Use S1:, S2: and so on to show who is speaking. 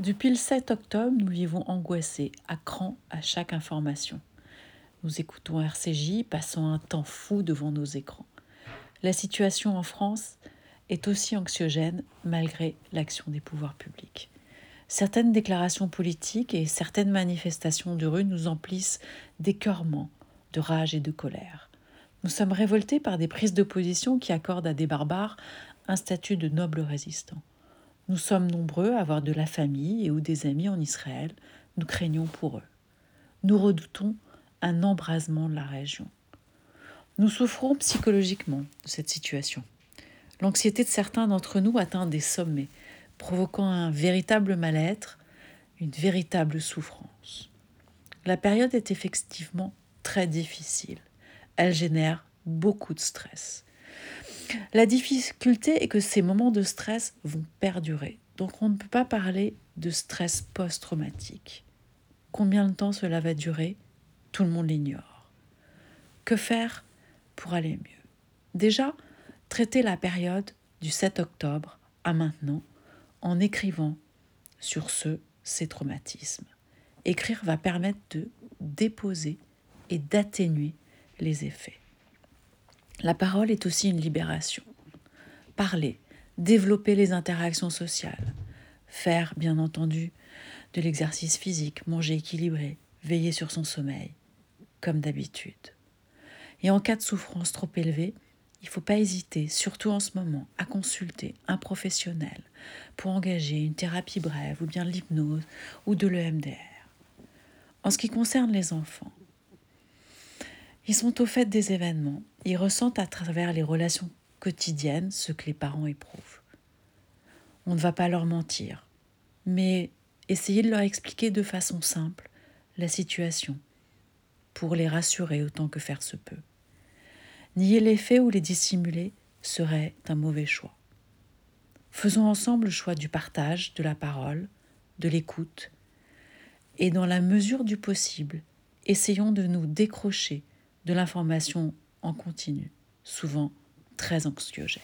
S1: Depuis le 7 octobre, nous vivons angoissés, à cran à chaque information. Nous écoutons RCJ, passant un temps fou devant nos écrans. La situation en France est aussi anxiogène malgré l'action des pouvoirs publics. Certaines déclarations politiques et certaines manifestations de rue nous emplissent d'écœurement, de rage et de colère. Nous sommes révoltés par des prises de position qui accordent à des barbares un statut de noble résistant. Nous sommes nombreux à avoir de la famille et ou des amis en Israël. Nous craignons pour eux. Nous redoutons un embrasement de la région. Nous souffrons psychologiquement de cette situation. L'anxiété de certains d'entre nous atteint des sommets, provoquant un véritable mal-être, une véritable souffrance. La période est effectivement très difficile. Elle génère beaucoup de stress. La difficulté est que ces moments de stress vont perdurer. Donc on ne peut pas parler de stress post-traumatique. Combien de temps cela va durer Tout le monde l'ignore. Que faire pour aller mieux? Déjà, traiter la période du 7 octobre à maintenant en écrivant sur ce, ces traumatismes. Écrire va permettre de déposer et d'atténuer les effets. La parole est aussi une libération. Parler, développer les interactions sociales, faire bien entendu de l'exercice physique, manger équilibré, veiller sur son sommeil, comme d'habitude. Et en cas de souffrance trop élevée, il ne faut pas hésiter, surtout en ce moment, à consulter un professionnel pour engager une thérapie brève ou bien l'hypnose ou de l'EMDR. En ce qui concerne les enfants, ils sont au fait des événements, ils ressentent à travers les relations quotidiennes ce que les parents éprouvent. On ne va pas leur mentir, mais essayez de leur expliquer de façon simple la situation, pour les rassurer autant que faire se peut. Nier les faits ou les dissimuler serait un mauvais choix. Faisons ensemble le choix du partage, de la parole, de l'écoute, et dans la mesure du possible, essayons de nous décrocher de l'information en continu, souvent très anxiogène.